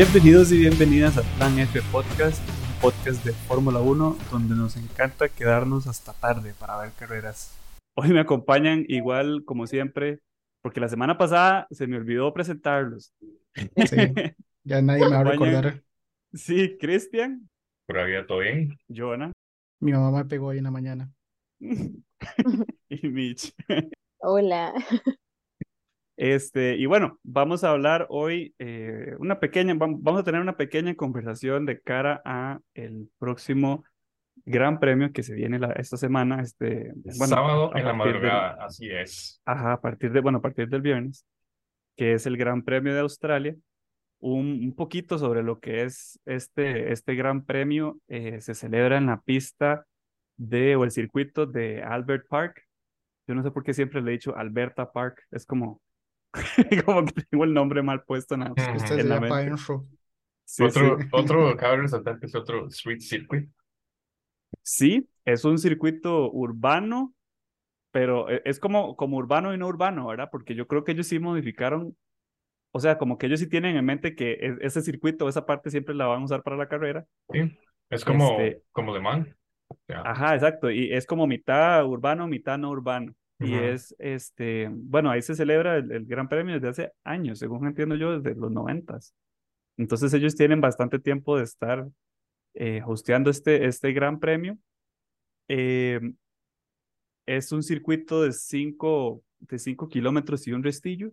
Bienvenidos y bienvenidas a Plan F Podcast, un podcast de Fórmula 1 donde nos encanta quedarnos hasta tarde para ver carreras. Hoy me acompañan igual como siempre, porque la semana pasada se me olvidó presentarlos. Sí, ya nadie me va a recordar. Sí, Cristian. Por había todo bien. Jonah. Mi mamá me pegó hoy en la mañana. y Mitch. Hola. Este, y bueno, vamos a hablar hoy eh, una pequeña, vamos a tener una pequeña conversación de cara a el próximo Gran Premio que se viene la, esta semana, este, bueno, sábado en la madrugada, así es. Ajá, a partir de, bueno, a partir del viernes, que es el Gran Premio de Australia. Un, un poquito sobre lo que es este, este Gran Premio, eh, se celebra en la pista de, o el circuito de Albert Park. Yo no sé por qué siempre le he dicho Alberta Park, es como como que tengo el nombre mal puesto en la, Este en la es de mente. Sí, otro, sí. otro, cabe resaltar que es otro street circuit. Sí, es un circuito urbano, pero e- es como, como urbano y no urbano, ¿verdad? Porque yo creo que ellos sí modificaron, o sea, como que ellos sí tienen en mente que e- ese circuito, esa parte siempre la van a usar para la carrera. Sí. Es como, Este- como Le Mans. O sea, Ajá, exacto, y es como mitad urbano, mitad no urbano. Y es, este, bueno, ahí se celebra el, el Gran Premio desde hace años, según entiendo yo, desde los noventas. Entonces ellos tienen bastante tiempo de estar eh, hosteando este, este Gran Premio. Eh, es un circuito de 5 de cinco kilómetros y un restillo.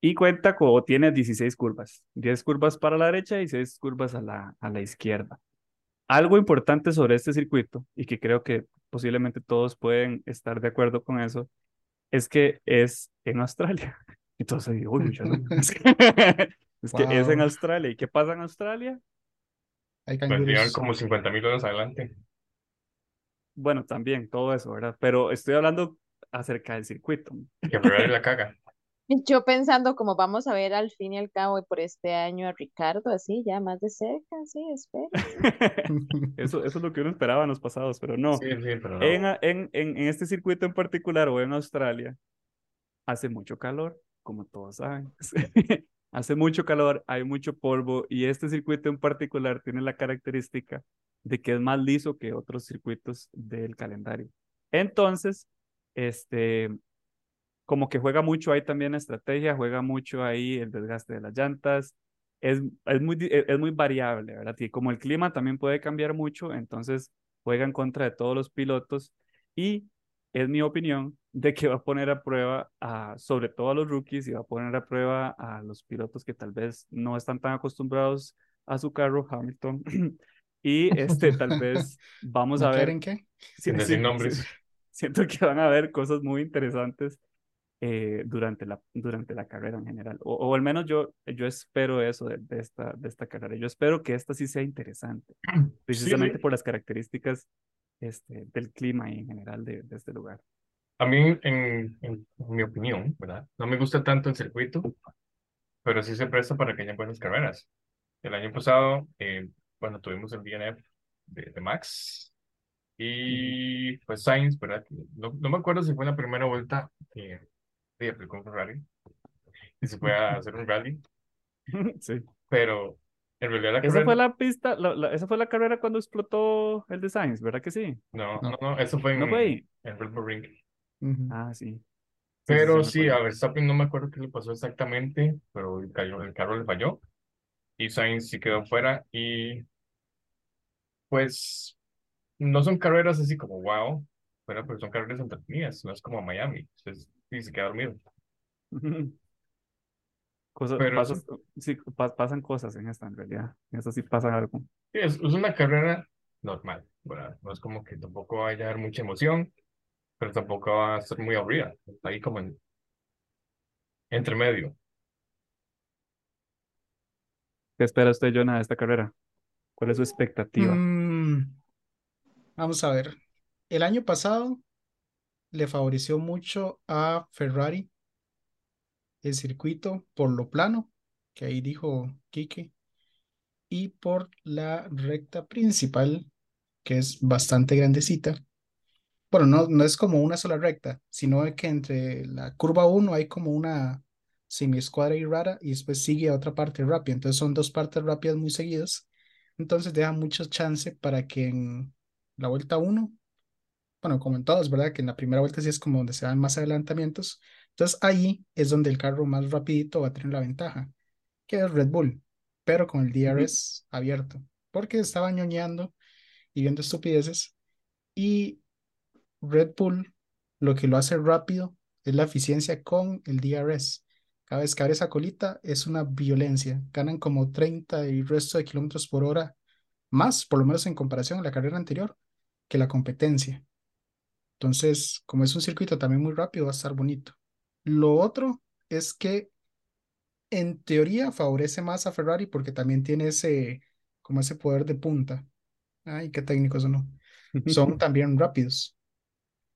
Y cuenta con, tiene 16 curvas, 10 curvas para la derecha y 6 curvas a la, a la izquierda. Algo importante sobre este circuito, y que creo que posiblemente todos pueden estar de acuerdo con eso, es que es en Australia. Y todos ahí, uy, gracias". Es que es en. Australia. ¿Y qué pasa en Australia? Hay canguros. como 50 mil dólares adelante. Bueno, también todo eso, ¿verdad? Pero estoy hablando acerca del circuito. Que la caga. Yo pensando como vamos a ver al fin y al cabo y por este año a Ricardo así, ya más de cerca, sí, espero. Eso, eso es lo que uno esperaba en los pasados, pero no. Sí, sí, pero no. En, en, en, en este circuito en particular o en Australia, hace mucho calor, como todos saben. Hace mucho calor, hay mucho polvo y este circuito en particular tiene la característica de que es más liso que otros circuitos del calendario. Entonces, este, como que juega mucho ahí también la estrategia, juega mucho ahí el desgaste de las llantas. Es, es, muy, di- es muy variable, ¿verdad? Y como el clima también puede cambiar mucho, entonces juega en contra de todos los pilotos y es mi opinión de que va a poner a prueba a, sobre todo a los rookies y va a poner a prueba a los pilotos que tal vez no están tan acostumbrados a su carro, Hamilton. Y este, tal vez vamos a ver. ¿McLaren qué? Sin decir sí, nombres. Siento que van a haber cosas muy interesantes eh, durante la, durante la carrera en general. O, o al menos yo, yo espero eso de, de esta, de esta carrera. Yo espero que esta sí sea interesante, precisamente sí. por las características este, del clima y en general de, de este lugar. A mí, en, en mi opinión, ¿verdad? No me gusta tanto el circuito, pero sí se presta para que haya buenas carreras. El año pasado, eh, bueno, tuvimos el DNF de, de Max y pues Sainz, ¿verdad? No, no me acuerdo si fue en la primera vuelta que que aplicó un Ferrari y se fue a hacer un rally, Sí. pero en realidad la Esa carrera... fue la pista, la- la- esa fue la carrera cuando explotó el de Sainz, ¿verdad que sí? No, No. no, no, eso fue en, ¿No fue ahí? en Red Bull Ring. Ujú. Ah, sí. Sí, sí, Pero me sí, a. Verstappen no me acuerdo qué le pasó exactamente, pero el, cayó- el carro le falló y Sainz sí quedó fuera y pues no son carreras así como wow, pero pues son carreras entretenidas, no es como Miami, entonces sí se queda dormido. Cosas, Pero pasas- sí, pa- pasan cosas en esta, en realidad. En esta sí pasa algo. Sí, es, es una carrera normal, ¿verdad? No es como que tampoco vaya a haber mucha emoción, pero tampoco va a ser muy aburrida, está ahí como en entre medio. ¿Qué espera usted, Jonah, de esta carrera? ¿Cuál es su expectativa? Mm, vamos a ver. El año pasado le favoreció mucho a Ferrari el circuito por lo plano, que ahí dijo Quique, y por la recta principal, que es bastante grandecita. Bueno, no, no es como una sola recta, sino que entre la curva 1 hay como una semi-escuadra y rara, y después sigue a otra parte rápida. Entonces son dos partes rápidas muy seguidas. Entonces deja mucho chance para que en la vuelta 1, bueno, como en todas, ¿verdad? Que en la primera vuelta sí es como donde se dan más adelantamientos. Entonces ahí es donde el carro más rapidito va a tener la ventaja, que es Red Bull, pero con el DRS abierto, porque estaba ñoñando y viendo estupideces. Y Red Bull lo que lo hace rápido es la eficiencia con el DRS. Cada vez que abre esa colita es una violencia. Ganan como 30 y resto de kilómetros por hora más, por lo menos en comparación a la carrera anterior, que la competencia. Entonces, como es un circuito también muy rápido, va a estar bonito. Lo otro es que en teoría favorece más a Ferrari porque también tiene ese, como ese poder de punta. Ay, qué técnicos o no. Son también rápidos.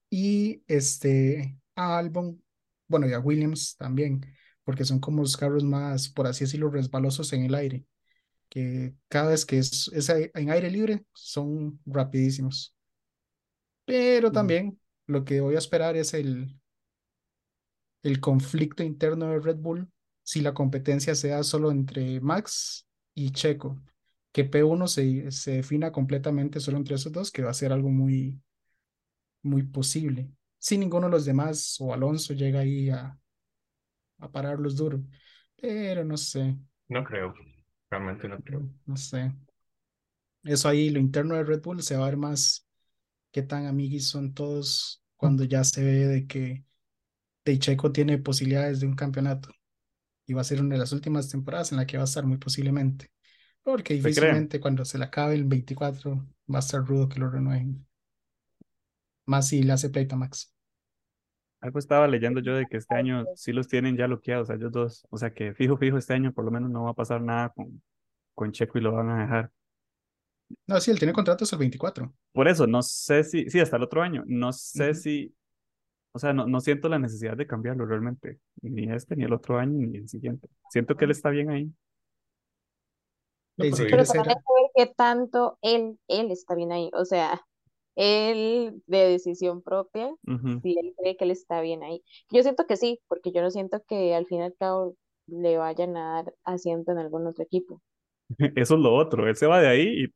Y este, a Albon, bueno, y a Williams también, porque son como los carros más, por así decirlo, resbalosos en el aire, que cada vez que es, es en aire libre son rapidísimos. Pero también lo que voy a esperar es el, el conflicto interno de Red Bull si la competencia se da solo entre Max y Checo, que P1 se, se defina completamente solo entre esos dos, que va a ser algo muy, muy posible. Si ninguno de los demás o Alonso llega ahí a, a pararlos duro. Pero no sé. No creo. Realmente no creo. No sé. Eso ahí, lo interno de Red Bull se va a ver más qué tan amiguis son todos cuando ya se ve de que Checo tiene posibilidades de un campeonato. Y va a ser una de las últimas temporadas en la que va a estar muy posiblemente. Porque difícilmente cuando se le acabe el 24 va a estar rudo que lo renueven. Más si le hace pleito a Max. Algo estaba leyendo yo de que este año sí los tienen ya bloqueados a ellos dos. O sea que fijo, fijo, este año por lo menos no va a pasar nada con, con Checo y lo van a dejar. No, sí, él tiene contrato hasta el 24. Por eso, no sé si, sí, hasta el otro año. No sé si, o sea, no, no siento la necesidad de cambiarlo realmente. Ni este, ni el otro año, ni el siguiente. Siento que él está bien ahí. Pero también hay que ver qué tanto él, él está bien ahí. O sea, él de decisión propia, Ujú. si él cree que él está bien ahí. Yo siento que sí, porque yo no siento que al fin y al cabo le vayan a dar asiento en algún otro equipo. Eso es lo otro. Él se va de ahí y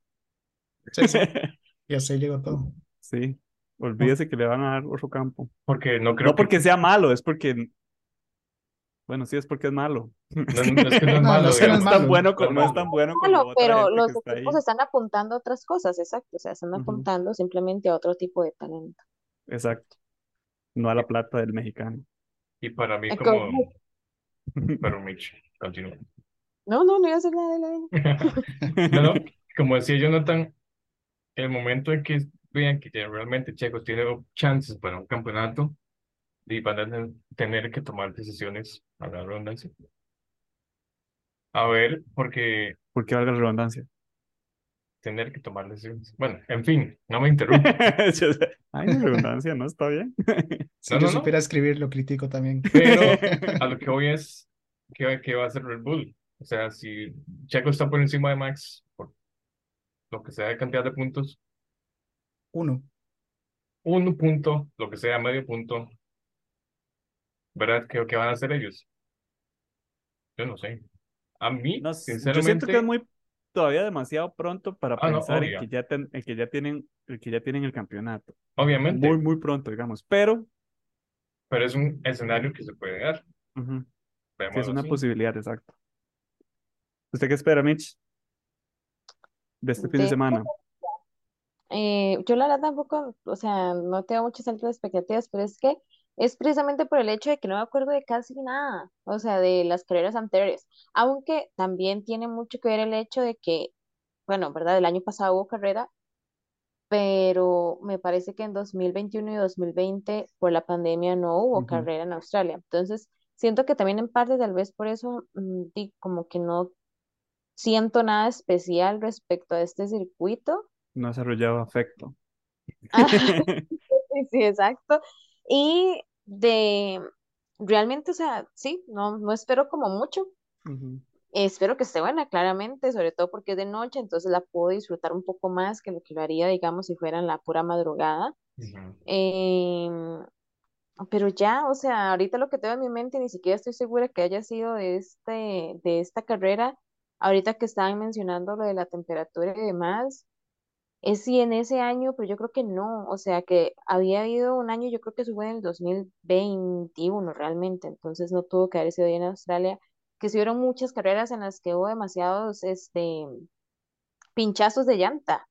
Sí, sí, y así llegó todo. sí, olvídese que le van a dar otro campo. Porque no creo No porque que... sea malo, es porque, bueno, sí es porque es malo. No, no es que no es No, malo, no es que no No es es digamos. tan bueno, co- No es tan bueno como Malo, pero los que está equipos están apuntando a otras cosas, exacto. O sea, están apuntando simplemente a otro tipo de talento. Exacto. No a la plata del mexicano. Y para mí como... como- Pero Mitch, continúa. No, no, no iba a hacer nada de la No, no, como decía Jonathan, el momento en que vean que realmente Checo tiene chances para un campeonato y van a ten- tener que tomar decisiones a la redundancia. A ver, porque Porque valga la redundancia. tener que tomar decisiones. Bueno, en fin, no me interrumpa. Ay, la redundancia, ¿no? Está bien. Si No, yo no, no. supiera escribir, lo critico también. Pero a lo que voy es que, que va a hacer Red Bull. O sea, si Checo está por encima de Max, por lo que sea de cantidad de puntos, Uno. un punto, lo que sea, medio punto, ¿verdad? ¿Qué, qué van a hacer ellos? Yo no sé. A mí, No sé, yo sinceramente, siento que es muy todavía demasiado pronto para Ah, no, pensar en obvio. que ya, ten- en que ya tienen, en que ya tienen el campeonato. obviamente, Muy, muy pronto, digamos. Pero pero es un escenario que se puede dar. sí, es una así. posibilidad, exacto. ¿Usted qué espera, Mitch? De este fin de De- semana. Eh, yo la verdad tampoco, o sea, no tengo muchas altas expectativas, pero es que es precisamente por el hecho de que no me acuerdo de casi nada, o sea, de las carreras anteriores, aunque también tiene mucho que ver el hecho de que, bueno, ¿verdad? El año pasado hubo carrera, pero me parece que en 2021 y 2020 por la pandemia no hubo carrera en Australia, entonces siento que también en parte tal vez por eso, mm, como que no siento nada especial respecto a este circuito. No ha desarrollado afecto. Ah, Sí, sí, exacto. Y de realmente, o sea, sí, no, no espero como mucho. Espero que esté buena, claramente, sobre todo porque es de noche, entonces la puedo disfrutar un poco más que lo que lo haría, digamos, si fuera en la pura madrugada. Em, Pero ya, o sea, ahorita lo que tengo en mi mente, ni siquiera estoy segura que haya sido de este, de esta carrera. Ahorita que estaban mencionando lo de la temperatura y demás, es si en ese año, pero yo creo que no. O sea, que había habido un año, yo creo que eso fue en el 2021 realmente, entonces no tuvo que haber sido ahí en Australia, que se hubieron muchas carreras en las que hubo demasiados, este, pinchazos de llanta.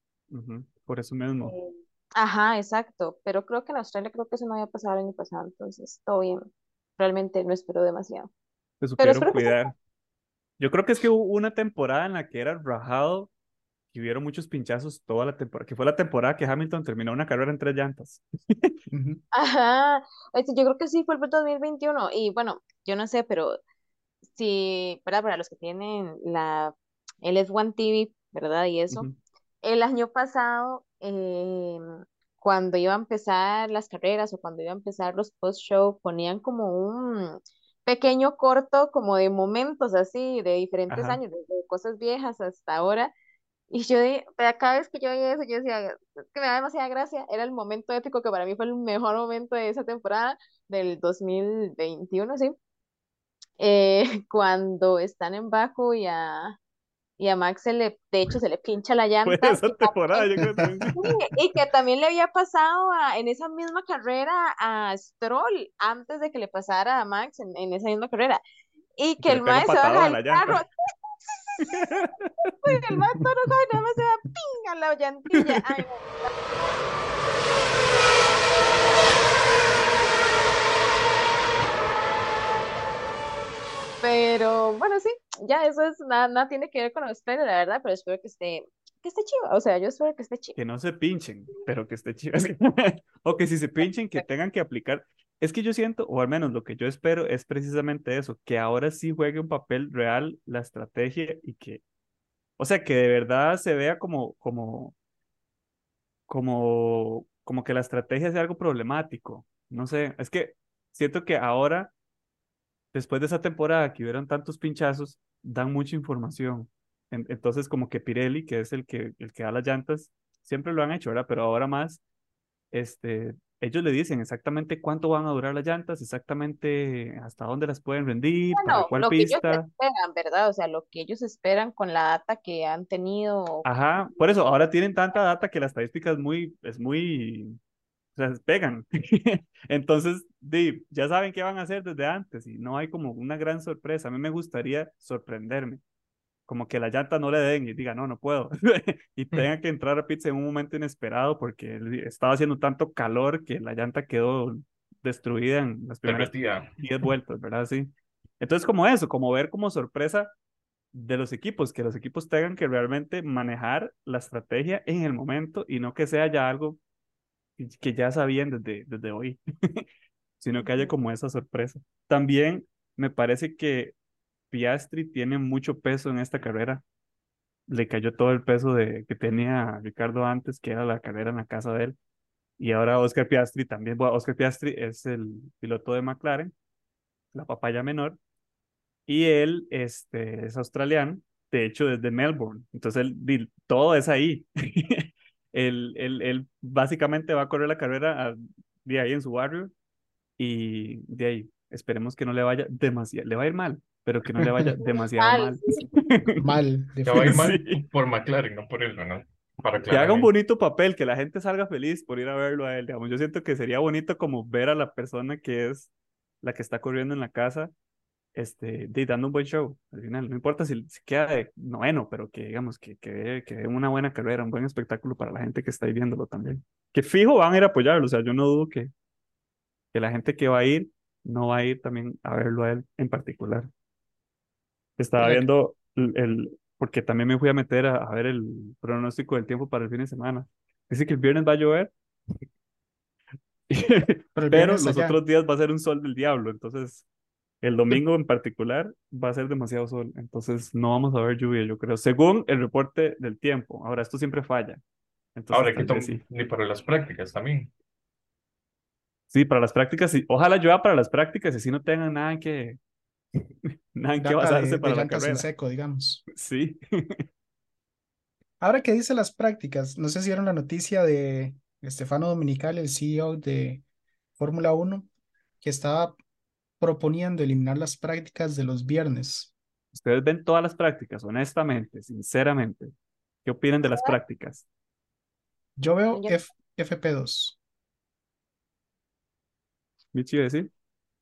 Por eso mismo, Eh, Ajá, exacto, pero creo que en Australia creo que eso no había pasado el año pasado, entonces todo bien. Realmente no espero demasiado. se Pero supieron cuidar. Yo creo que es que hubo una temporada en la que era rajado y hubieron muchos pinchazos toda la temporada, que fue la temporada que Hamilton terminó una carrera en tres llantas. Ajá, este, yo creo que sí fue el 2021 y bueno, yo no sé, pero si, para, para los que tienen la, el F1 TV, ¿verdad? Y eso, el año pasado, eh, cuando iba a empezar las carreras o cuando iba a empezar los post-show, ponían como un pequeño corto como de momentos así, de diferentes Ajá. años, desde cosas viejas hasta ahora. Y yo, cada vez que yo veía eso, yo decía, "Es que me da demasiada gracia. Era el momento épico que para mí fue el mejor momento de esa temporada del 2021, ¿sí? Eh, cuando están en Baku y a, y a Max se le, de hecho, se le pincha la llanta. esa que temporada, también- yo creo sí, y que también le había pasado a- en esa misma carrera a Stroll antes de que le pasara a Max en, en esa misma carrera. Y que que el Max se baja del carro, y el Max todo enojado y nada más se pinga la llantilla. Ay. Pero bueno, sí, ya eso es nada, nada tiene que ver con Australia, la verdad, pero espero que esté, que esté chido. O sea, yo espero que esté chido. Que no se pinchen, pero que esté chido. O que si se pinchen, que tengan que aplicar. Es que yo siento, o al menos lo que yo espero es precisamente eso, que ahora sí juegue un papel real la estrategia y que, o sea, que de verdad se vea como, como, como, como que la estrategia sea algo problemático. No sé, es que siento que ahora, después de esa temporada que hubieron tantos pinchazos, dan mucha información. En- entonces, como que Pirelli, que es el que, el que da las llantas, siempre lo han hecho, ¿verdad? Pero ahora más, este, ellos le dicen exactamente cuánto van a durar las llantas, exactamente hasta dónde las pueden rendir, para Bueno, cuál lo que ellos pista. esperan, ¿verdad? O sea, lo que ellos esperan con la data que han tenido. Ajá, por eso ahora tienen tanta data que la estadística es muy, es muy, o sea, pegan. Entonces, di, ya saben qué van a hacer desde antes y no hay como una gran sorpresa. A mí me gustaría sorprenderme, como que la llanta no le den y diga, no, no puedo. y tenga que entrar a pits en un momento inesperado porque estaba haciendo tanto calor que la llanta quedó destruida en las primeras Derretida. 10 vueltas, ¿verdad? Sí. Entonces, como eso, como ver como sorpresa de los equipos, que los equipos tengan que realmente manejar la estrategia en el momento y no que sea ya algo que- ya sabían desde, desde hoy, sino que haya como esa sorpresa. También me parece que Piastri tiene mucho peso en esta carrera. Le cayó todo el peso de, que tenía Ricardo antes, que era la carrera en la casa de él. Y ahora Oscar Piastri también. Bueno, Oscar Piastri es el piloto de McLaren, la papaya menor, y él este, es australiano, de hecho desde Melbourne. Entonces él, todo es ahí. él, él, él básicamente va a correr la carrera a- de ahí en su barrio y de ahí esperemos que no le vaya demasiado, le va a ir mal, pero que no le vaya demasiado Mal, mal. Te va a ir mal Sí. por McLaren, no por él, ¿no? Para Que haga un bonito papel, que la gente salga feliz por ir a verlo a él, digamos. Yo siento que sería bonito como ver a la persona que es la que está corriendo en la casa, este, de, dando un buen show al final. No importa si, si queda de noveno, pero que digamos que, que, que una buena carrera, un buen espectáculo para la gente que está ahí viéndolo también. Que fijo van a ir a apoyarlo, o sea, yo no dudo que, que la gente que va a ir no va a ir también a verlo a él en particular. Estaba viendo el, el- porque también me fui a meter a, a ver el pronóstico del tiempo para el fin de semana. Dice que el viernes va a llover, pero pero los allá. otros días va a ser un sol del diablo, entonces el domingo en particular va a ser demasiado sol, entonces no vamos a ver lluvia, yo creo, según el reporte del tiempo. Ahora, esto siempre falla, entonces Ahora que sí. ni para las prácticas también. Sí, para las prácticas, sí. Ojalá llueva para las prácticas y así no tengan nada en que, nada en que basarse de, de para la en seco, digamos. Sí. Ahora que dice las prácticas, no sé si vieron la noticia de Stefano Domenicali, el CEO de Fórmula 1, que estaba proponiendo eliminar las prácticas de los viernes. Ustedes ven todas las prácticas, honestamente, sinceramente. ¿Qué opinan de las prácticas? Yo veo F- FP2. Michi, decir.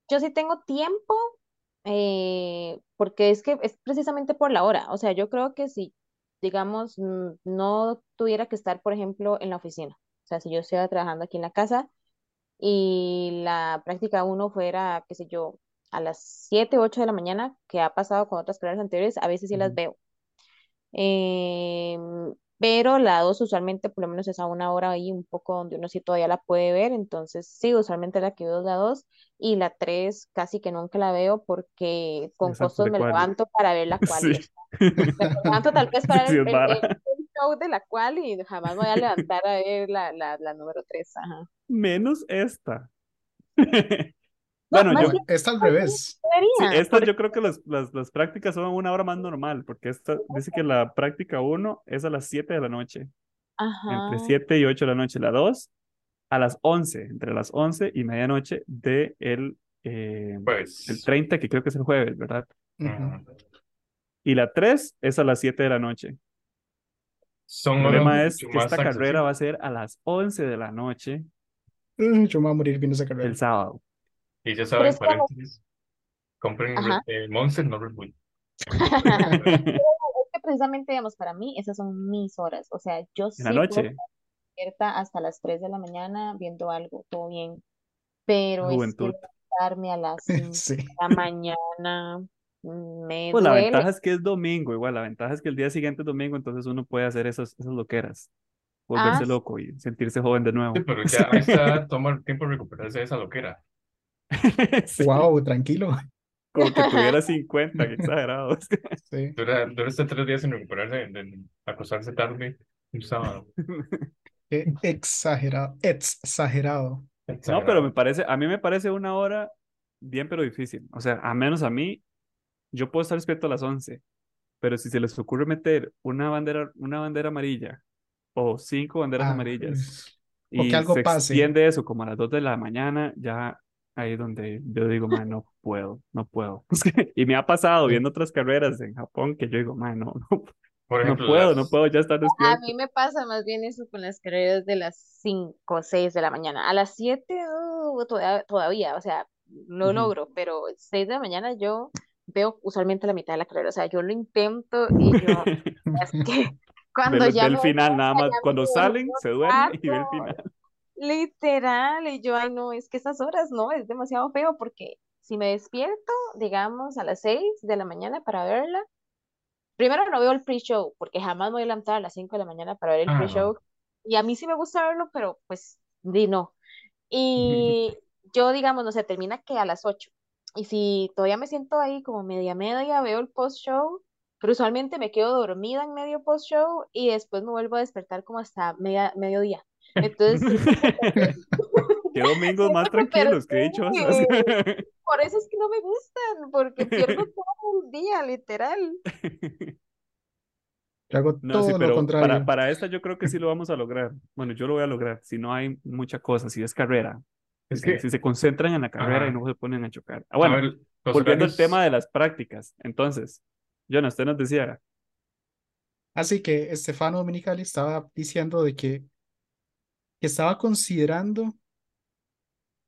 Yo sí tengo tiempo, eh, porque es que es precisamente por la hora. O sea, yo creo que si, digamos, no tuviera que estar, por ejemplo, en la oficina. O sea, si yo estuviera trabajando aquí en la casa y la práctica uno fuera, qué sé yo, a las 7, 8 de la mañana, que ha pasado con otras carreras anteriores, a veces sí las veo. Em, pero la 2 usualmente por lo menos es a una hora ahí un poco donde uno sí todavía la puede ver, entonces sí, usualmente la que veo es la 2 y la 3 casi que nunca la veo porque con costos me quali. levanto para ver la quali. Sí. Me levanto tal vez para ver el, el show de la quali y jamás voy a levantar a ver la, la, la número 3. Ajá. Menos esta. No, Bueno, más yo, bien Está al revés. sí, estas porque yo creo que las, las, las prácticas son a una hora más normal, porque esta dice que la práctica 1 es a las 7 de la noche, entre ajá. 7 y 8 de la noche. La 2 a las 11, entre las 11 y medianoche de el, eh, el Pues, 30, que creo que es el jueves, ¿verdad? Ujú. mm, Y la 3 es a las 7 de la noche. Son El problema es que esta carrera va a ser a las 11 de la noche Mm, Yo me voy a morir viendo esa el carrera. sábado. Y ya saben, paréntesis, compren eh, Monster, no Red Bull. Es que precisamente, digamos, para mí esas son mis horas. O sea, yo la sí puedo noche, despierta hasta las 3 de la mañana viendo algo, todo bien. Pero es que juventud. levantarme a las 5 Sí. de la mañana me Pues la duele. ventaja es que es domingo, igual, la ventaja es que el día siguiente es domingo, entonces uno puede hacer esas, esas loqueras, volverse Ah, loco y sentirse joven de Sí, nuevo. pero ya a toma tiempo recuperarse de esa loquera. Sí, Wow, tranquilo. como que tuviera 50, qué exagerado. Sí. Dura, dura hasta tres días sin recuperarse de, de acostarse tarde un sábado. Qué exagerado. Exagerado. No, pero me Exagerado. parece, a mí me parece una hora bien, pero difícil. O sea, a menos a mí, yo puedo estar despierto a las 11, pero si se les ocurre meter una bandera, una bandera amarilla o cinco banderas Ah, amarillas o que y algo se pase. extiende eso como a las 2 de la mañana, ya ahí es donde yo digo, man, no puedo, no puedo. Y me ha pasado viendo otras carreras en Japón que yo digo, man, no, no, Por no ejemplo, puedo, no las, puedo ya estar A despierto. mí me pasa más bien eso con las carreras de las 5 o 6 de la mañana. A las 7 uh, todavía, todavía, o sea, lo Ujú. logro, pero 6 de la mañana yo veo usualmente la mitad de la carrera. O sea, yo lo intento y yo, es que cuando Ve, ya el final, nada más, cuando salen, se duerme y ve el final. literal, y yo, ay no, es que esas horas no, es demasiado feo porque si me despierto, digamos, a las 6 de la mañana para verla, Primero no veo el pre-show, porque jamás me voy a levantar a las 5 de la mañana para ver el ah, pre-show. no. Y a mí sí me gusta verlo, pero pues di no. Y yo, digamos, no sé, termina que a las 8. Y si todavía me siento ahí como media media, veo el post-show, pero usualmente me quedo dormida en medio post-show y después me vuelvo a despertar como hasta media, mediodía. Entonces, Qué domingos más tranquilos, qué dichosos. sí. Por eso es que no me gustan, porque pierdo todo el día, literal. Yo hago No, sí, todo lo pero para, contrario. para esta yo creo que sí lo vamos a lograr. Bueno, yo lo voy a lograr. Si no hay mucha cosa, si es carrera, Es si, que, si se concentran en la carrera y no se ponen a chocar. Ah, A bueno, ver, volviendo al tema de las prácticas. Entonces, Jonah, usted nos decía, Así que Estefano Dominicali estaba diciendo de que, que estaba considerando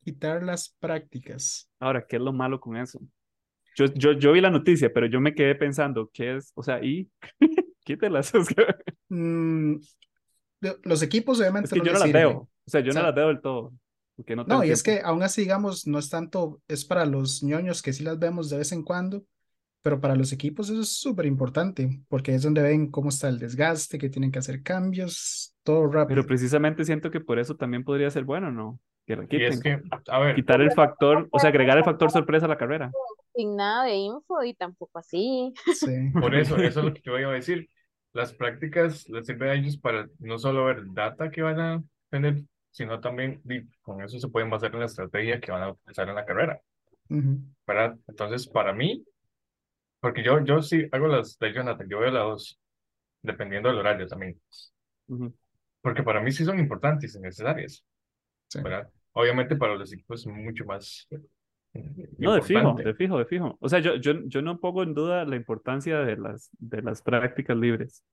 quitar las prácticas. ahora, ¿qué es lo malo con eso? Yo, yo, yo vi la noticia, pero yo me quedé pensando, ¿qué es? O sea, y quítelas. Mm, lo- los equipos es obviamente que no yo no las sirven. veo. O sea, yo O no las veo del todo, porque no no, y es que aún así, digamos, no es tanto, es para los ñoños que sí las vemos de vez en cuando, pero para los equipos eso es súper importante, porque es donde ven cómo está el desgaste, que tienen que hacer cambios, todo Pero rápido. precisamente siento que por eso también podría ser bueno, ¿no? Que la y es quiten. que, a ver, Quitar el factor, o sea, agregar el factor sorpresa a la carrera. Sin nada de info y tampoco así. Sí. por eso, eso es lo que yo iba a decir. Las prácticas les sirven a ellos para no solo ver data que van a tener, sino también con eso se pueden basar en la estrategia que van a utilizar en la carrera, Ujú. ¿verdad? Entonces, para mí, porque yo, yo sí hago las de Jonathan, yo veo las dos, dependiendo del horario también, Ujú. porque para mí sí son importantes y necesarias, Sí. ¿verdad? Obviamente para los equipos es mucho más No, de fijo, de fijo, de fijo. O sea, yo, yo, yo no pongo en duda la importancia de las, de las prácticas libres,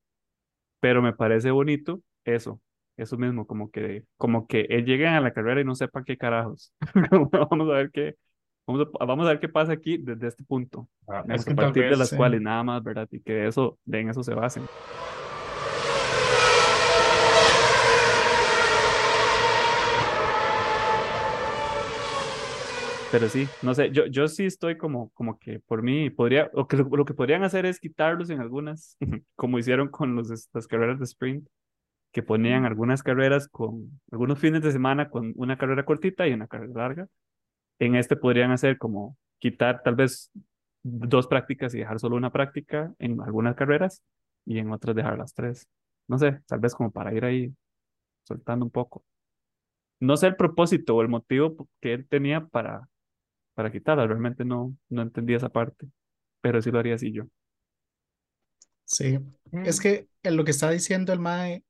pero me parece bonito eso, eso mismo, como que, como que él llegue a la carrera y no sepa qué carajos. Vamos a ver qué, vamos a, vamos a ver qué pasa aquí desde este punto, Ah, es que a partir de vez, las sí. cuales nada más, ¿verdad? Y que eso, de en eso se basen. Pero sí, no sé, yo, yo sí estoy como, como que por mí podría, o que lo, lo que podrían hacer es quitarlos en algunas, como hicieron con los, las carreras de sprint, que ponían algunas carreras con, algunos fines de semana con una carrera cortita y una carrera larga. En este podrían hacer como quitar tal vez dos prácticas y dejar solo una práctica en algunas carreras y en otras dejar las tres. No sé, tal vez como para ir ahí soltando un poco. No sé el propósito o el motivo que él tenía para, para quitarla, realmente no, no entendí esa parte, pero sí lo haría así yo. Sí, es Mm, que en lo que está diciendo el MAE,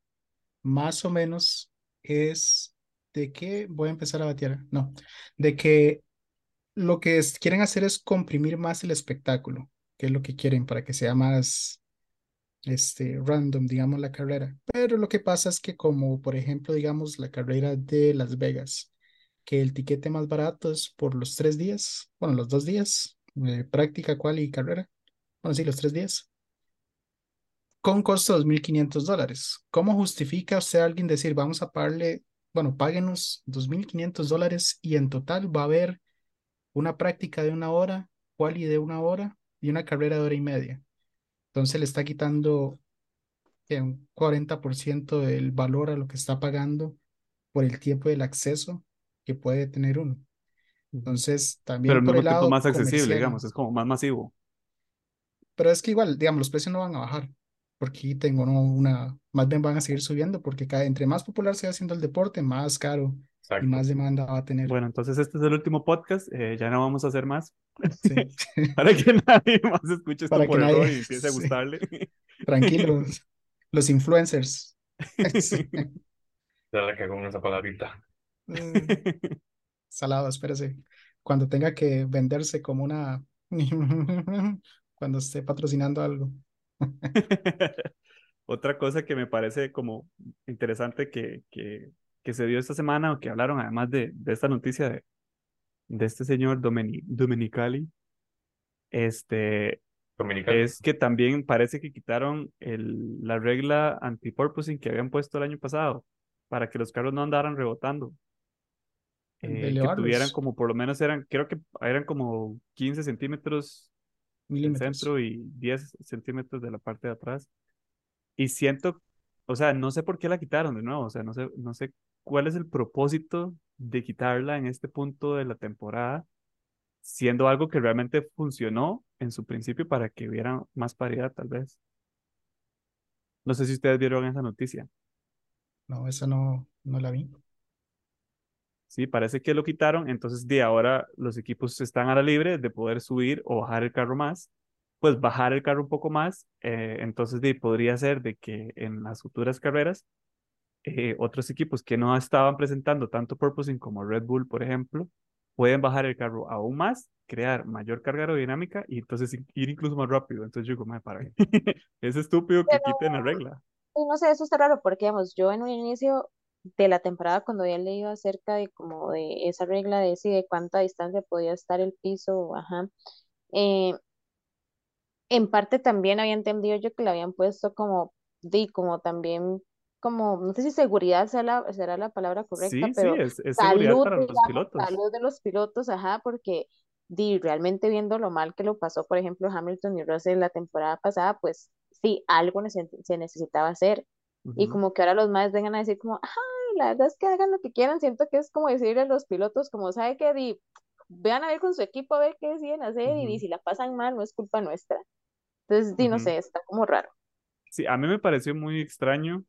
más o menos, es de que voy a empezar a batear. No, de que lo que quieren hacer es comprimir más el espectáculo, que es lo que quieren para que sea más este, random, digamos, la carrera. Pero lo que pasa es que como, por ejemplo, digamos, la carrera de Las Vegas, que el tiquete más barato es por los tres días, bueno, los dos días, eh, práctica, cual y carrera. Bueno, sí, los tres días con costo de 2.500 dólares. ¿Cómo justifica usted a alguien decir, vamos a pagarle, bueno, páguenos 2.500 dólares y en total va a haber una práctica de una hora, quali de una hora y una carrera de hora y media? Entonces le está quitando un 40% del valor a lo que está pagando por el tiempo del acceso que puede tener uno. Entonces, Pero también al por el lado más accesible, digamos, es como más masivo. Pero es que igual, digamos, los precios no van a bajar, porque tengo ¿no? una, más bien van a seguir subiendo, porque cada, entre más popular sea haciendo el deporte, más caro y más demanda va a tener. Bueno, entonces este es el último podcast, eh, ya no vamos a hacer más Sí, para que nadie más escuche esto para que por error nadie, y empiece a sí, gustarle. tranquilos, los influencers. Sí. Ya la cagó en esa palabrita. Mm, Salado, espérese. Cuando tenga que venderse como una, cuando esté patrocinando algo. Otra cosa que me parece como interesante que, que, que se dio esta semana o que hablaron además de, de esta noticia de, de este señor Domeni, Domenicali, este, es que también parece que quitaron el, la regla anti-purposing que habían puesto el año pasado para que los carros no andaran rebotando. Eh, que tuvieran como por lo menos eran, creo que eran como 15 centímetros milímetros. centro y 10 centímetros de la parte de atrás. Y siento, o sea, no sé por qué la quitaron de nuevo, o sea, no sé, no sé cuál es el propósito de quitarla en este punto de la temporada, siendo algo que realmente funcionó en su principio para que hubiera más paridad, tal vez. No sé si ustedes vieron esa noticia. No, esa no, no la vi. Sí, parece que lo quitaron, entonces de ahora los equipos están a la libre de poder subir o bajar el carro más, pues bajar el carro un poco más, eh, entonces de, podría ser de que en las futuras carreras eh, otros equipos que no estaban presentando tanto purposing como Red Bull, por ejemplo, pueden bajar el carro aún más, crear mayor carga aerodinámica y entonces ir incluso más rápido. Entonces yo digo, "Mae, para? Es estúpido que Pero quiten la regla. y no sé, eso está raro porque, digamos, yo en un inicio de la temporada, cuando había leído acerca de como de esa regla de si de cuánta distancia podía estar el piso, ajá, eh, en parte también había entendido yo que le habían puesto como, di, como también, como, no sé si seguridad será la, será la palabra correcta, Sí, sí, pero es, salud, para los digamos, pilotos. salud de los pilotos, ajá, porque di, realmente viendo lo mal que lo pasó, por ejemplo, Hamilton y Russell la temporada pasada, pues sí, algo se necesitaba hacer. Y Ujú, como que ahora los más vengan a decir como, ay, la verdad es que hagan lo que quieran, siento que es como decirle a los pilotos, como, ¿sabe qué? Di, vean a ver con su equipo a ver qué deciden hacer y, di, ujú, si la pasan mal no es culpa nuestra. Entonces, di, no sé, está como raro. Sí, a mí me pareció muy extraño.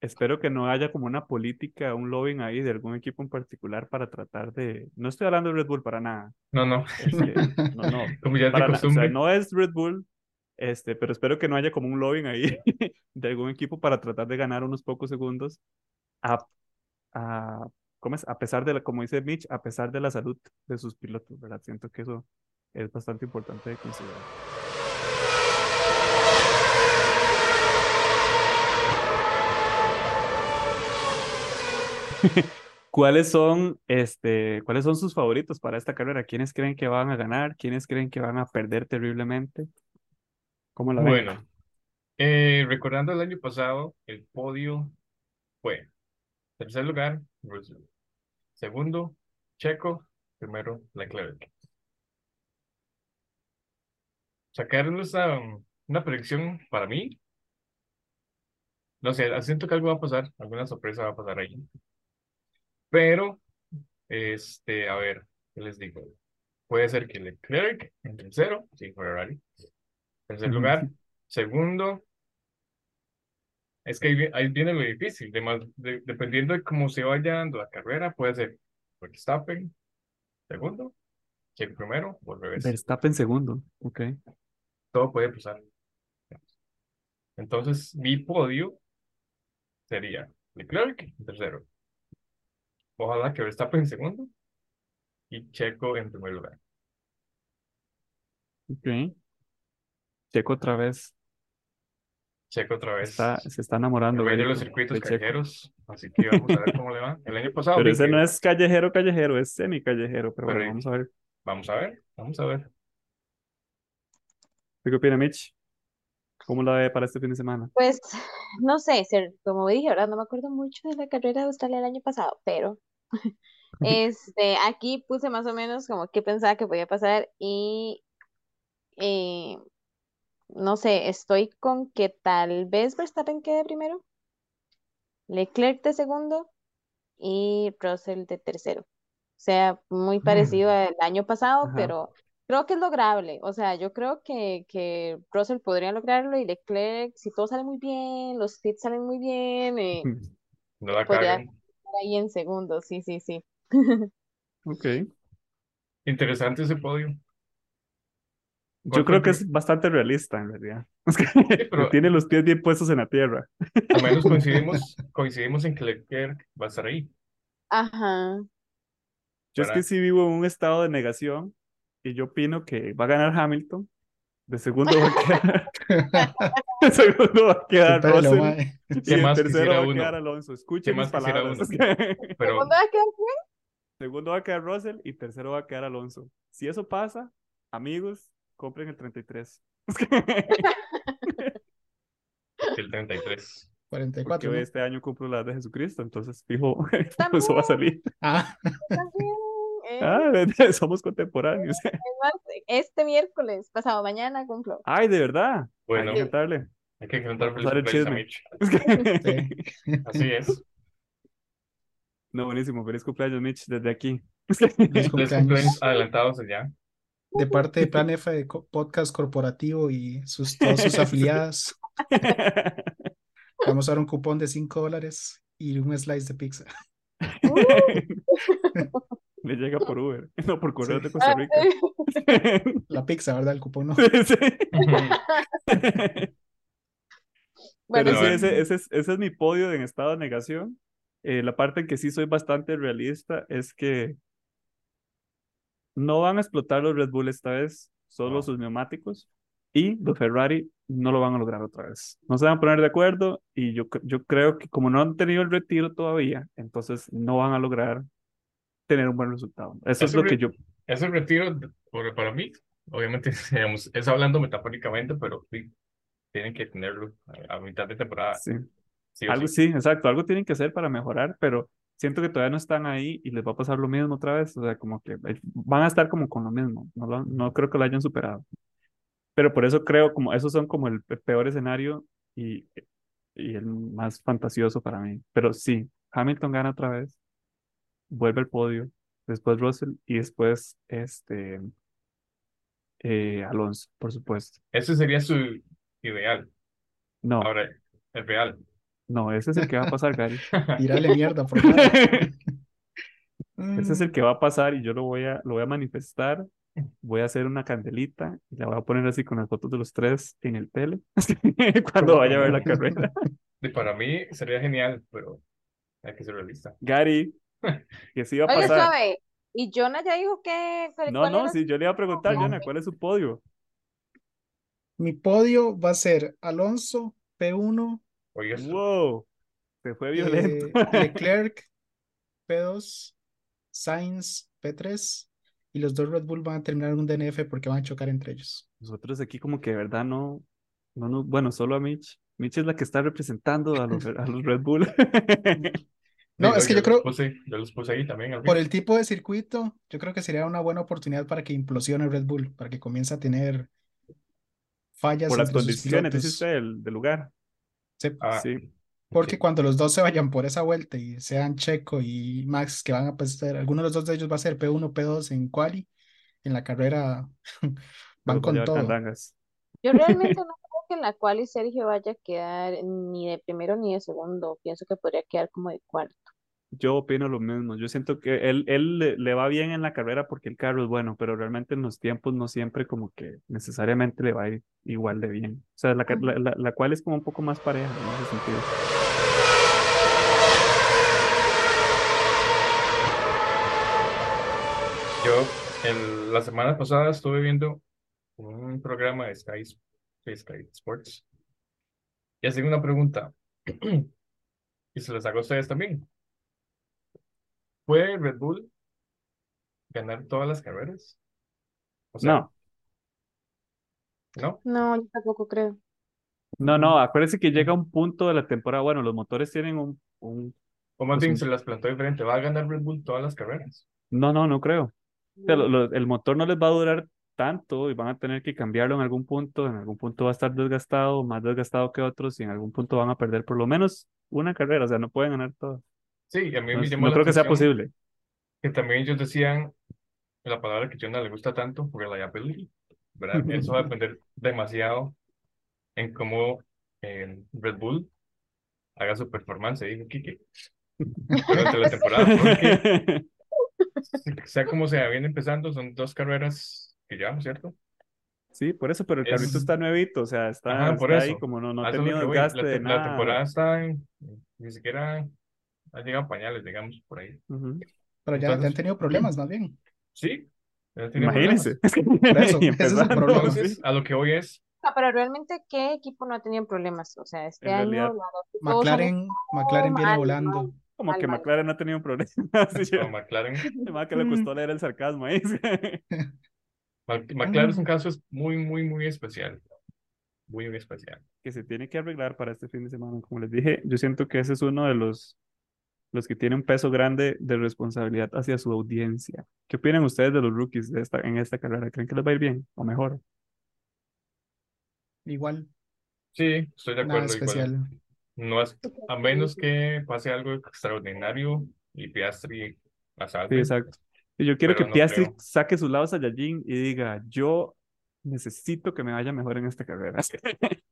Espero que no haya como una política, un lobbying ahí de algún equipo en particular para tratar de... No estoy hablando de Red Bull para nada. No, no. Este, no, no, Como ya para nada. O sea, no es Red Bull, este, pero espero que no haya como un lobbying ahí de algún equipo para tratar de ganar unos pocos segundos a, a ¿cómo es? A pesar de la, como dice Mitch, a pesar de la salud de sus pilotos, ¿verdad? Siento que eso es bastante importante de considerar. ¿Cuáles son, este, cuáles son sus favoritos para esta carrera? ¿Quiénes creen que van a ganar? ¿Quiénes creen que van a perder terriblemente? ¿Cómo la ven? Bueno, eh, recordando el año pasado, el podio fue tercer lugar, Russell. Segundo, Checo. Primero, Leclerc. Sacar una, una predicción para mí. No sé, siento que algo va a pasar, alguna sorpresa va a pasar ahí. Pero, este, a ver, ¿qué les digo? Puede ser que Leclerc en tercero, sí, Ferrari. Tercer lugar. Segundo, es que ahí, vi- ahí viene lo difícil. de más- de- dependiendo de cómo se vaya dando la carrera, puede ser Verstappen, segundo, Checo primero, o al revés. Verstappen segundo, ok. Todo puede pasar. Entonces, mi podio sería Leclerc tercero. Ojalá que Verstappen en segundo y Checo en primer lugar. Ok. Checo otra vez. Checo otra vez. Está, se está enamorando. el rey de los circuitos de Checo. callejeros. Así que vamos a ver cómo le va. El año pasado Pero ese que- no es callejero, callejero, es semi callejero. Pero bueno, Pero- vamos a ver. Vamos a ver, vamos a ver. ¿Qué opina Mitch? ¿Cómo la ve para este fin de semana? Pues, no sé, ser, como dije, ahora no me acuerdo mucho de la carrera de Australia el año pasado, pero este, aquí puse más o menos como qué pensaba que podía pasar y eh, no sé, estoy con que tal vez Verstappen quede primero, Leclerc de segundo y Russell de tercero. O sea, muy parecido al año pasado, Ajá. pero creo que es lograble. O sea, yo creo que, que Russell podría lograrlo y Leclerc, si todo sale muy bien, los pits salen muy bien, eh, No la podría estar ahí en segundo, sí, sí, sí. Ok. Interesante ese podio. Yo ¿Cuál fue creo que es bastante realista, en realidad. Es que pero- tiene los pies bien puestos en la tierra. Al menos coincidimos, coincidimos en que Leclerc va a estar ahí. Ajá. Yo es que sí vivo en un estado de negación y yo opino que va a ganar Hamilton. De segundo va a quedar, de segundo va a quedar Russell y ¿Qué en más tercero va a uno? quedar Alonso. Escuchen ¿Qué mis palabras. Pero ¿Cuándo va a quedar? Segundo va a quedar Russell y tercero va a quedar Alonso. Si eso pasa, amigos, compren el 33. el 33. 44, Porque ¿no? este año cumplo la de Jesucristo, entonces fijo, eso va a salir. Ah, También, eh, Ah, somos contemporáneos. es este miércoles, pasado mañana cumplo. Ay, de verdad. Bueno. Hay que cantarle. Hay que cantar el cumpleaños a chisme. Mitch. sí. Así es. No, buenísimo. Feliz cumpleaños, Mitch, desde aquí. Feliz Feliz cumpleaños. cumpleaños adelantados allá. De parte de Plan F de co- Podcast Corporativo y sus, todas sus afiliadas, vamos a dar un cupón de 5 dólares y un slice de pizza. Le llega por Uber, no por correo Sí. de Costa Ah, Rica. La pizza, ¿verdad? El cupón no. Sí. Bueno, Pero sí, ese, ese es, ese es mi podio en estado de negación. Eh, la parte en que sí soy bastante realista es que no van a explotar los Red Bull esta vez, solo sus neumáticos, y los Ferrari no lo van a lograr otra vez. No se van a poner de acuerdo y yo, yo creo que como no han tenido el retiro todavía, entonces no van a lograr tener un buen resultado. Eso es Ese lo que yo... Ese retiro, para mí, obviamente, digamos, es hablando metafóricamente, pero sí, tienen que tenerlo a, mitad de temporada. Sí. Sí Algo sí. sí, exacto, algo tienen que hacer para mejorar, pero siento que todavía no están ahí y les va a pasar lo mismo otra vez, o sea, como que van a estar como con lo mismo, no, lo- no creo que lo hayan superado. Pero por eso creo, como esos son como el pe- peor escenario y, y el más fantasioso para mí. Pero sí, Hamilton gana otra vez, vuelve al podio, después Russell y después este eh, Alonso, por supuesto. Ese sería su ideal. No, Ahora, el real. No, ese es el que va a pasar, Gary. Tirarle mierda por nada. Ese es el que va a pasar y yo lo voy a, lo voy a manifestar. Voy a hacer una candelita y la voy a poner así con las fotos de los tres en el tele cuando vaya a ver la carrera. Y para mí sería genial, pero hay que ser realista. Gary, que sí iba a pasar. suave. Y Jonah ya dijo que. No, no, sí, yo le iba a preguntar, No. Jonah, ¿cuál es su podio? Mi podio va a ser Alonso, P1, Oye, esto. Wow, se fue violento. eh, Leclerc, P2, Sainz, P3, y los dos Red Bull van a terminar en un DNF porque van a chocar entre ellos. Nosotros aquí como que de verdad no, no, no, bueno, solo a Mitch. Mitch es la que está representando a los, a los Red Bull. No, es que yo creo, puse- yo los puse ahí también. al por el tipo de circuito, yo creo que sería una buena oportunidad para que implosione Red Bull, para que comience a tener fallas Por las condiciones, dice pilotos. usted, del, del lugar. Sí, Ah, Sí. porque cuando los dos se vayan por esa vuelta y sean Checo y Max, que van a pasar, alguno de los dos de ellos va a ser P1, P2 en quali, en la carrera van con todo. candangas. Yo realmente no creo que en la cual y Sergio vaya a quedar ni de primero ni de segundo. Pienso que podría quedar como de cuarto. Yo opino lo mismo. Yo siento que él, él le, le va bien en la carrera porque el carro es bueno, pero realmente en los tiempos no siempre como que necesariamente le va a ir igual de bien. O sea, la, la, la- la cual es como un poco más pareja en ese sentido. Yo, el- la semana pasada estuve viendo un programa de Sky, Sky Sports y hacen una pregunta y se les hago a ustedes también. ¿Puede Red Bull ganar todas las carreras? O sea, No, ¿no? No, yo tampoco creo. no, no. Acuérdense que llega un punto de la temporada. Bueno, los motores tienen un, un... O más bien se las plantó diferente. ¿Va a ganar Red Bull todas las carreras? No, no, no creo. O sea, lo- No. lo- el motor no les va a durar tanto y van a tener que cambiarlo en algún punto. En algún punto va a estar desgastado, más desgastado que otros y en algún punto van a perder por lo menos una carrera. O sea, no pueden ganar todas. Sí, a mí No, me llamó no la creo que sea posible. que también ellos decían la palabra que a Jonah le gusta tanto, reliability, ¿verdad? Eso va a depender demasiado en cómo eh, Red Bull haga su performance, dijo Kike, durante la temporada, porque sea como sea, viene empezando, son dos carreras que llevamos, ¿cierto? Sí, por eso, pero el carrito Es- está nuevito, o sea, está, Ajá, por está ahí eso. como no, no ha tenido desgaste de te- la nada. temporada está en, ni siquiera ha llegado pañales, digamos, por ahí. Pero ya, ya han tenido problemas más bien. Sí, Imagínense. Eso, ese es el problema. Entonces, a lo que voy es, pero realmente, ¿qué equipo no ha tenido problemas? O sea, este En año, realidad, la McLaren, McLaren viene mal, volando. Como Mal, que mal. McLaren no ha tenido un problema. Sí, no, McLaren, Además que le costó leer el sarcasmo ahí. McLaren es un caso es muy, muy, muy especial. Muy, muy especial. que se tiene que arreglar para este fin de semana. Como les dije, yo siento que ese es uno de los, los que tiene un peso grande de responsabilidad hacia su audiencia. ¿Qué opinan ustedes de los rookies de esta, en esta carrera? ¿Creen que les va a ir bien o mejor? Igual, Sí, estoy de nada acuerdo. igual. especial. No es, a menos que pase algo extraordinario y Piastri la Sí, exacto. Y yo quiero Pero que no Piastri creo. saque su lado Saiyajin y diga, yo necesito que me vaya mejor en esta carrera.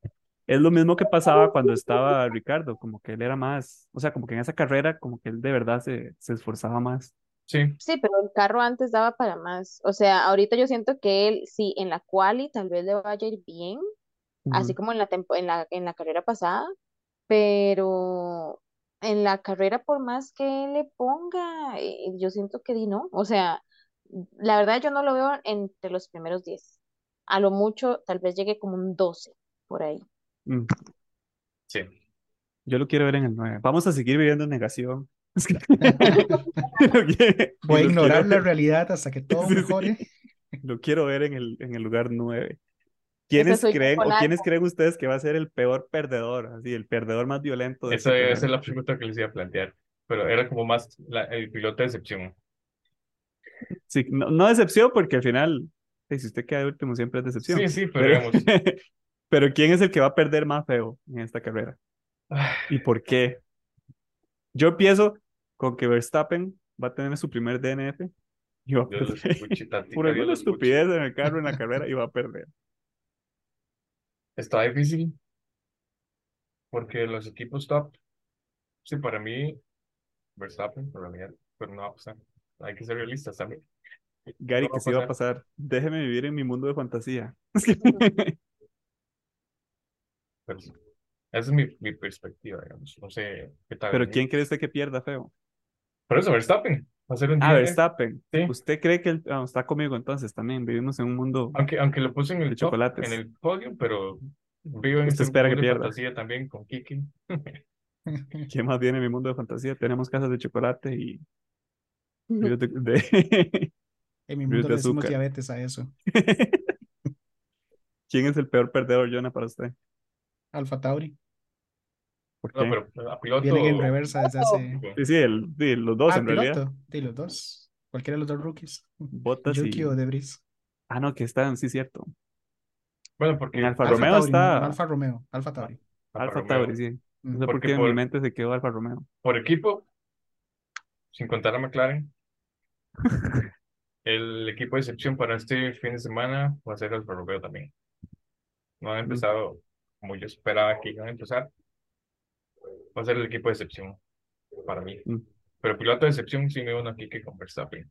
Es lo mismo que pasaba cuando estaba Ricardo, como que él era más, o sea, como que en esa carrera, como que él de verdad se, se esforzaba más. Sí, Sí, pero el carro antes daba para más. O sea, ahorita yo siento que él, sí, en la quali tal vez le vaya a ir bien, así como en la, tempo- en la, en la carrera pasada, pero en la carrera, por más que él le ponga, eh, yo siento que di no. O sea, la verdad yo no lo veo entre los primeros 10. A lo mucho, tal vez llegue como un 12 por ahí. Mm. sí. Yo lo quiero ver en el 9. Vamos a seguir viviendo en negación. Es que- Voy a ignorar quiero la realidad hasta que todo Sí, sí. mejore. Lo quiero ver en el, en el lugar 9. Ese ¿Quiénes creen o quiénes creen ustedes que va a ser el peor perdedor? Así, el perdedor más violento de Esa esta debe carrera? ser la pregunta que les iba a plantear. Pero era como más la- el piloto de excepción. Sí, no, no decepción, porque al final, si usted queda de último, siempre es decepción. Sí, sí, pero Pero, digamos, pero ¿quién es el que va a perder más feo en esta carrera? ¿Y por qué? Yo empiezo con que Verstappen va a tener su primer DNF y va a Dios perder por alguna estupidez en el carro en la carrera y va a perder. Está difícil porque los equipos top, sí, para mí, Verstappen, en realidad, pero no va a pasar. Hay que ser realistas también. Gary, No que a sí va a pasar. Déjeme vivir en mi mundo de fantasía. Esa es mi, mi perspectiva, digamos. No sé qué tal. Pero. ¿quién cree usted que pierda feo? Por eso, Verstappen. Va a ser un Ah. Verstappen. Sí. ¿Usted cree que él ah, está conmigo entonces también? Vivimos en un mundo. Aunque, aunque lo puse en el De top, chocolates. en el podio, pero vivo en Usted este espera que mundo de pierda. fantasía también con Kiki. ¿Quién más viene en mi mundo de fantasía? Tenemos casas de chocolate y de- de- En mi mundo de le decimos azúcar. diabetes a eso. ¿Quién es el peor perdedor, Jonah, para usted? Alfa Tauri. ¿Por No, pero a piloto. Vienen en reversa desde hace. Sí, sí, el, sí, los dos Ah, en realidad. piloto. Sí, los dos. Cualquiera de los dos rookies. Bottas Yuki y... o Debris. Ah, no, que están, sí, cierto. Bueno, porque En Alfa Alfa Romeo Tauri, está- no Alfa Romeo. Alfa Tauri. Alfa. Tauri, sí. No sé por Porque qué en mi mente se quedó Alfa Romeo. Por equipo, sin contar a McLaren, el equipo de excepción para este fin de semana va a ser Alfa Romeo también. No han empezado como yo esperaba que iban a empezar. Va a ser el equipo de excepción para mí. Mm. Pero piloto de excepción sí me uno aquí que con Verstappen.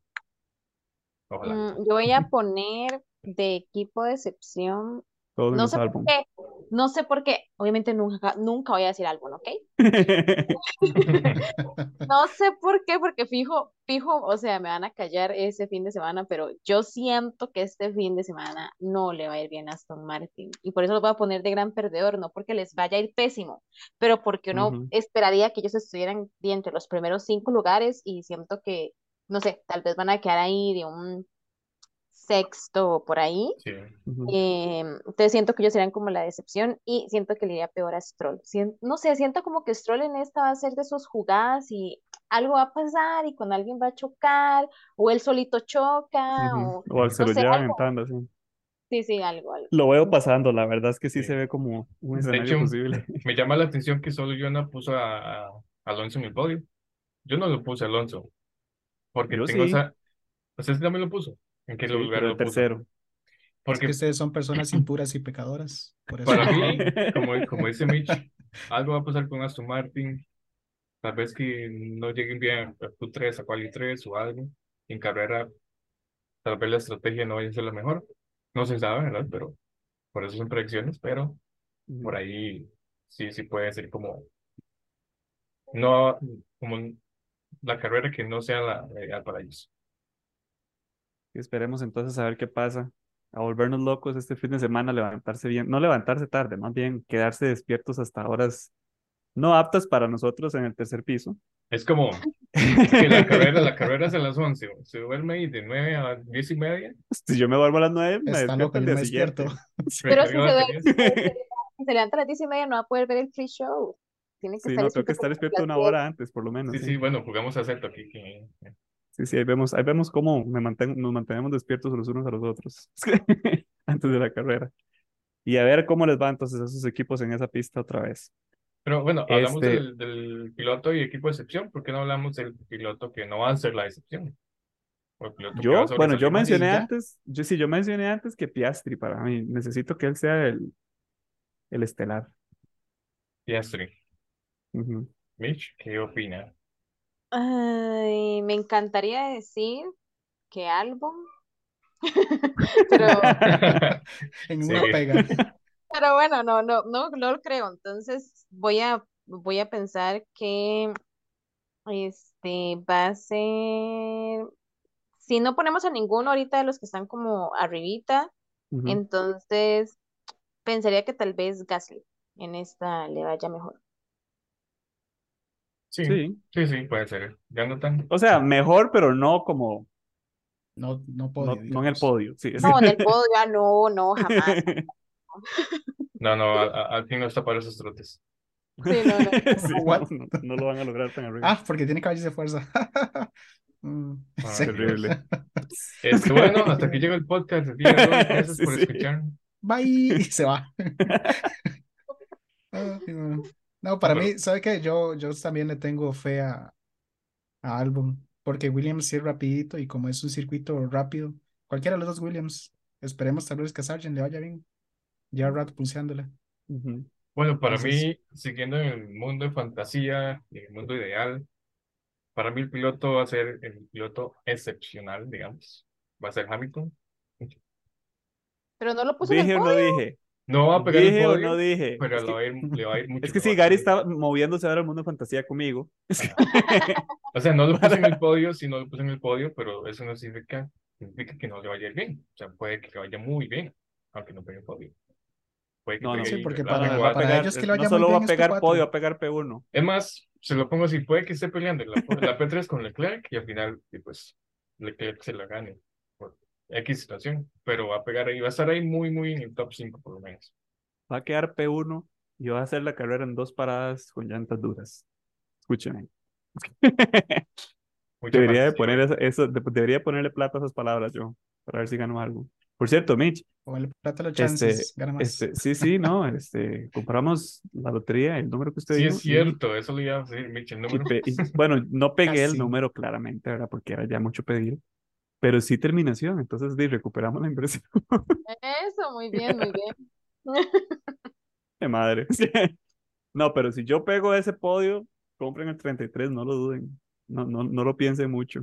Ojalá. Mm, yo voy a poner de equipo de excepción. No sé por qué. No sé por qué. Obviamente nunca, nunca voy a decir álbum, ¿ok? No sé por qué, porque fijo, fijo, o sea, me van a callar ese fin de semana, pero yo siento que este fin de semana no le va a ir bien a Aston Martin. Y por eso lo voy a poner de gran perdedor, no porque les vaya a ir pésimo, pero porque uno esperaría que ellos estuvieran de entre los primeros cinco lugares y siento que, no sé, tal vez van a quedar ahí de un sexto por ahí. Sí. Eh, entonces siento que ellos serían como la decepción y siento que le iría peor a Stroll. Sien- no sé, siento como que Stroll en esta va a ser de sus jugadas y algo va a pasar y cuando alguien va a chocar o él solito choca o O se no lo sé, llevan en algo. tanda, sí. Sí, algo, algo. Lo veo pasando, la verdad es que sí Sí. se ve como un escenario hecho, posible. me llama la atención que solo Jonah puso a, a Alonso en el podio. Yo no lo puse a Alonso. Porque Yo tengo sí. esa. Usted también lo puso. ¿En qué Sí, lugar lo el puso? tercero. Es Porque que ustedes son personas impuras y pecadoras. Por eso para mí, como, como dice Mitch, algo va a pasar con Aston Martin. Tal vez que no lleguen bien a Q3, a Quali 3 o algo. En carrera, tal vez la estrategia no vaya a ser la mejor. No se sabe, ¿verdad? Pero por eso son predicciones, pero por ahí sí, sí puede ser como. No, como la carrera que no sea la ideal para ellos. Y esperemos entonces a ver qué pasa. A volvernos locos este fin de semana, levantarse bien, no levantarse tarde, más bien quedarse despiertos hasta horas no aptas para nosotros en el tercer piso. Es como que la carrera, la carrera es a las 11. Se duerme ahí de 9 a 10 y media. Si yo me duermo a las nueve, me Está despierto el día siguiente. Pero si se, recarga duerme- baterías. si se levanta a las diez y media no va a poder ver el free show. Tiene que Sí, estar no, tengo que despierto estar despierto una 10. hora antes, por lo menos. Sí, sí. sí, bueno, jugamos a Celta aquí. Que... Sí, sí, ahí vemos, ahí vemos cómo me nos mantenemos despiertos los unos a los otros antes de la carrera. Y a ver cómo les va entonces a esos equipos en esa pista otra vez. Pero bueno, hablamos Este- del, del piloto y equipo de excepción. ¿Por qué no hablamos del piloto que no va a ser la excepción? Yo, bueno, yo mencioné antes, yo sí, yo mencioné antes que Piastri para mí. Necesito que él sea el, el estelar. Piastri. Ujú. Mitch, ¿qué opina? Ay, me encantaría decir que álbum, pero, En Sí. una pega. pero bueno, no, no, no, no lo creo. Entonces voy a, voy a pensar que este va a ser, si no ponemos a ninguno ahorita de los que están como arribita, entonces pensaría que tal vez Gasly en esta le vaya mejor. Sí, Sí. sí, sí, puede ser. Ya no tan. O sea, mejor, pero no como, No, no no, podio, no en el podio. Sí, sí. No, en el podio ya no, no, jamás. No, no, al fin no está para esos trotes. Sí, no, no. Sí, no, What? no, no lo van a lograr tan arriba. Ah, porque tiene caballos de fuerza. Mm, Ah, terrible. Este, bueno, hasta aquí llega el podcast. Gracias Sí, por sí. escuchar. Bye. Y se va. Ay, no. Para Pero- mí, ¿sabe qué? Yo, yo también le tengo fe a, a Albon, porque Williams sí es rapidito y como es un circuito rápido, cualquiera de los dos Williams, esperemos tal vez que Sargent le vaya bien. Ya rato pulseándole. Ujú. Bueno, para Entonces- mí, siguiendo en el mundo de fantasía, en el mundo ideal, para mí el piloto va a ser el piloto excepcional, digamos. Va a ser Hamilton. Pero no lo puso en el ¿Dije o no podio. dije? No va a pegar el ¿Dije o podio, no dije? pero le que, va a ir, le va a ir mucho es que si Gary está moviéndose ahora al mundo de fantasía conmigo. es que- O sea, no lo puse en el podio, sí no lo puse en el podio, pero eso no significa, significa que no le vaya a ir bien. O sea, puede que le vaya muy bien, aunque no pegue el podio. Puede que No, no. Sí, porque la para- No, no, P4. va a para pegar- ellos que le no vaya muy solo va bien a es pegar P4. podio, va a pegar P1. Es más, se lo pongo así, puede que esté peleando la, la P3 con Leclerc y al final, y pues, Leclerc se la gane X situación, pero va a pegar ahí, va a estar ahí muy, muy en el top 5 por lo menos. Va a quedar P1 y va a hacer la carrera en dos paradas con llantas duras. Escúcheme. Debería de poner eso, eso- de- debería ponerle plata a esas palabras yo, para ver si gano algo. Por cierto, Mitch, O el plata los este, chances, gana más. este, sí, sí, no, este, compramos la lotería, el número que usted Sí, dijo. es y- cierto, eso le iba a decir, Mitch, el y número. pe- y, bueno, no pegué el número claramente, ¿verdad? Porque era ya mucho pedir, pero sí terminación, entonces recuperamos la inversión Eso, muy bien, muy bien. de madre. Sí. No, pero si yo pego ese podio, compren el 33, no lo duden, no, no, no lo piensen mucho.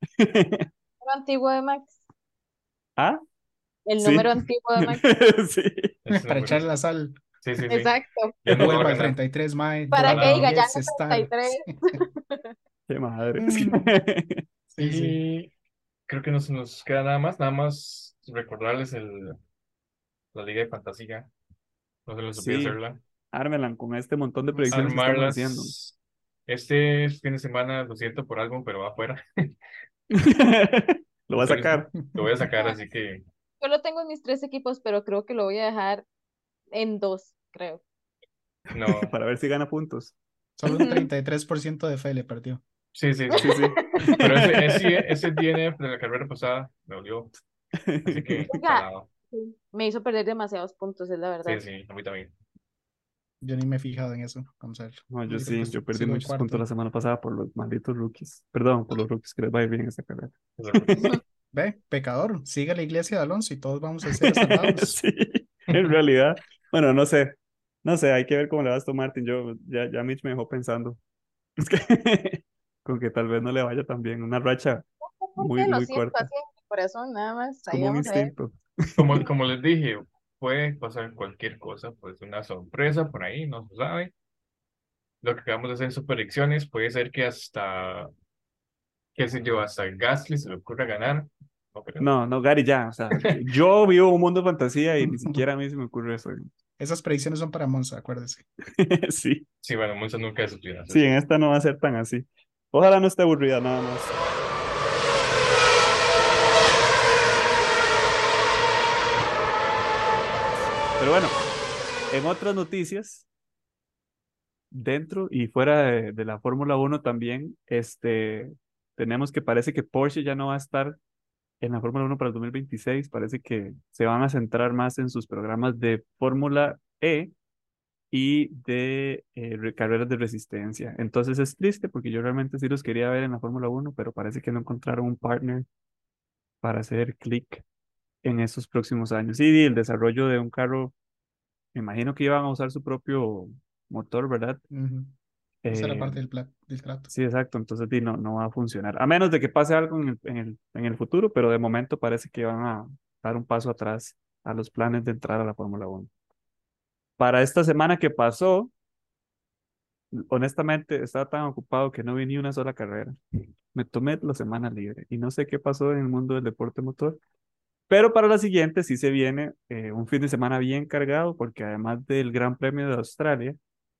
Número antiguo de Max. ¿Ah? El Sí. número antiguo de Max. Sí. Para echarle la sal. Sí, sí, sí. Exacto. Ya no Vuelva al ganar. 33, mae. Para que diga, ya es no estar. 33. Qué madre. Sí, sí. Creo que no se nos queda nada más, nada más recordarles el, la Liga de Fantasía. No se les olvide Sí. hacerla. Ármelan con este montón de predicciones que estamos Armarlas. haciendo. Este fin de semana, lo siento por algo, pero va afuera. Lo va a sacar. Lo voy a sacar, así que Yo lo tengo en mis tres equipos, pero creo que lo voy a dejar en dos, creo. no. para ver si gana puntos. Solo un 33% de fe le perdió. Sí, sí, sí. Sí. Pero ese, ese, ese DNF de la carrera pasada me dolió. Así que, Oiga. Me hizo perder demasiados puntos, es la verdad. Sí, sí, a mí también. Yo ni me he fijado en eso. Vamos a ver. No, yo sí, que yo perdí en muchos cuarto. puntos la semana pasada por los malditos rookies. Perdón, por los rookies que les va a ir bien esta carrera. Ve, pecador, sigue la iglesia de Alonso y todos vamos a ser salvados. Sí, en realidad. Bueno, no sé. No sé, hay que ver cómo le va a esto Martin. Yo, ya, ya Mitch me dejó pensando. Es que con que tal vez no le vaya tan bien. Una racha muy, Sí, lo muy siento corta. así en mi corazón, nada más. Ahí como un instinto. Como, como les dije, puede pasar cualquier cosa, puede ser una sorpresa por ahí, no se sabe. Lo que acabamos de hacer en sus predicciones puede ser que hasta, qué sé yo, hasta Gasly se le ocurra ganar. No. No, no, Gary, ya. O sea, yo vivo un mundo de fantasía y ni siquiera a mí se me ocurre eso. Esas predicciones son para Monza, acuérdese. Sí, Sí, bueno, Monza nunca es sí, en esta no va a ser tan así. Ojalá no esté aburrida nada más. Pero bueno, en otras noticias, dentro y fuera de, de la Fórmula 1 también, este, tenemos que parece que Porsche ya no va a estar en la Fórmula 1 para el 2026. Parece que se van a centrar más en sus programas de Fórmula E y de eh, re- carreras de resistencia. Entonces es triste porque yo realmente sí los quería ver en la Fórmula 1, pero parece que no encontraron un partner para hacer clic en esos próximos años. Y el desarrollo de un carro, me imagino que iban a usar su propio motor, ¿verdad? Esa era Eh, parte del, pla- del trato. Sí, exacto. Entonces no, no va a funcionar. A menos de que pase algo en el, en el, en el futuro, pero de momento parece que van a dar un paso atrás a los planes de entrar a la Fórmula 1. Para esta semana que pasó, honestamente estaba tan ocupado que no vi ni una sola carrera. Me tomé la semana libre y no sé qué pasó en el mundo del deporte motor. Pero para la siguiente sí se viene eh, un fin de semana bien cargado porque además del Gran Premio de Australia,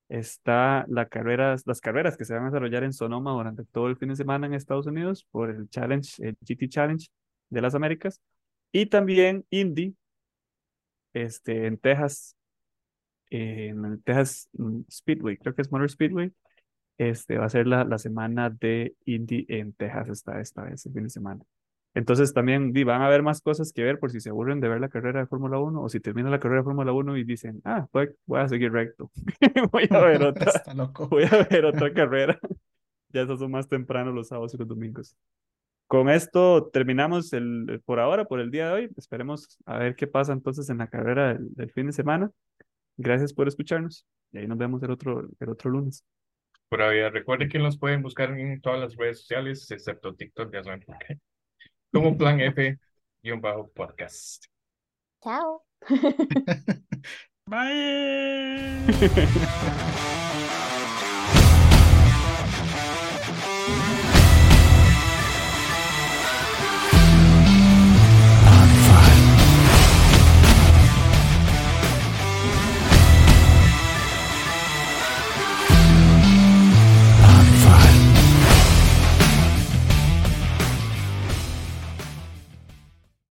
está la carreras, las carreras que se van a desarrollar en Sonoma durante todo el fin de semana en Estados Unidos por el Challenge, el GT Challenge de las Américas y también Indy este, en Texas, en el Texas mm, Speedway, creo que es Motor Speedway. Este va a ser la, la semana de Indy en Texas esta, esta vez, el fin de semana. Entonces también di, van a haber más cosas que ver por si se aburren de ver la carrera de Fórmula 1 o si termina la carrera de Fórmula 1 y dicen, ah, voy, voy a seguir recto. voy a ver otra, Está loco. voy a ver otra carrera. Ya esos son más temprano los sábados y los domingos. Con esto terminamos el, el- por ahora, por el día de hoy. Esperemos a ver qué pasa entonces en la carrera del, del fin de semana. Gracias por escucharnos y ahí nos vemos el otro, el otro lunes. Pura vida. Recuerden que los pueden buscar en todas las redes sociales, excepto TikTok, ya saben por qué. Como Plan F, guion bajo podcast. Chao. Bye.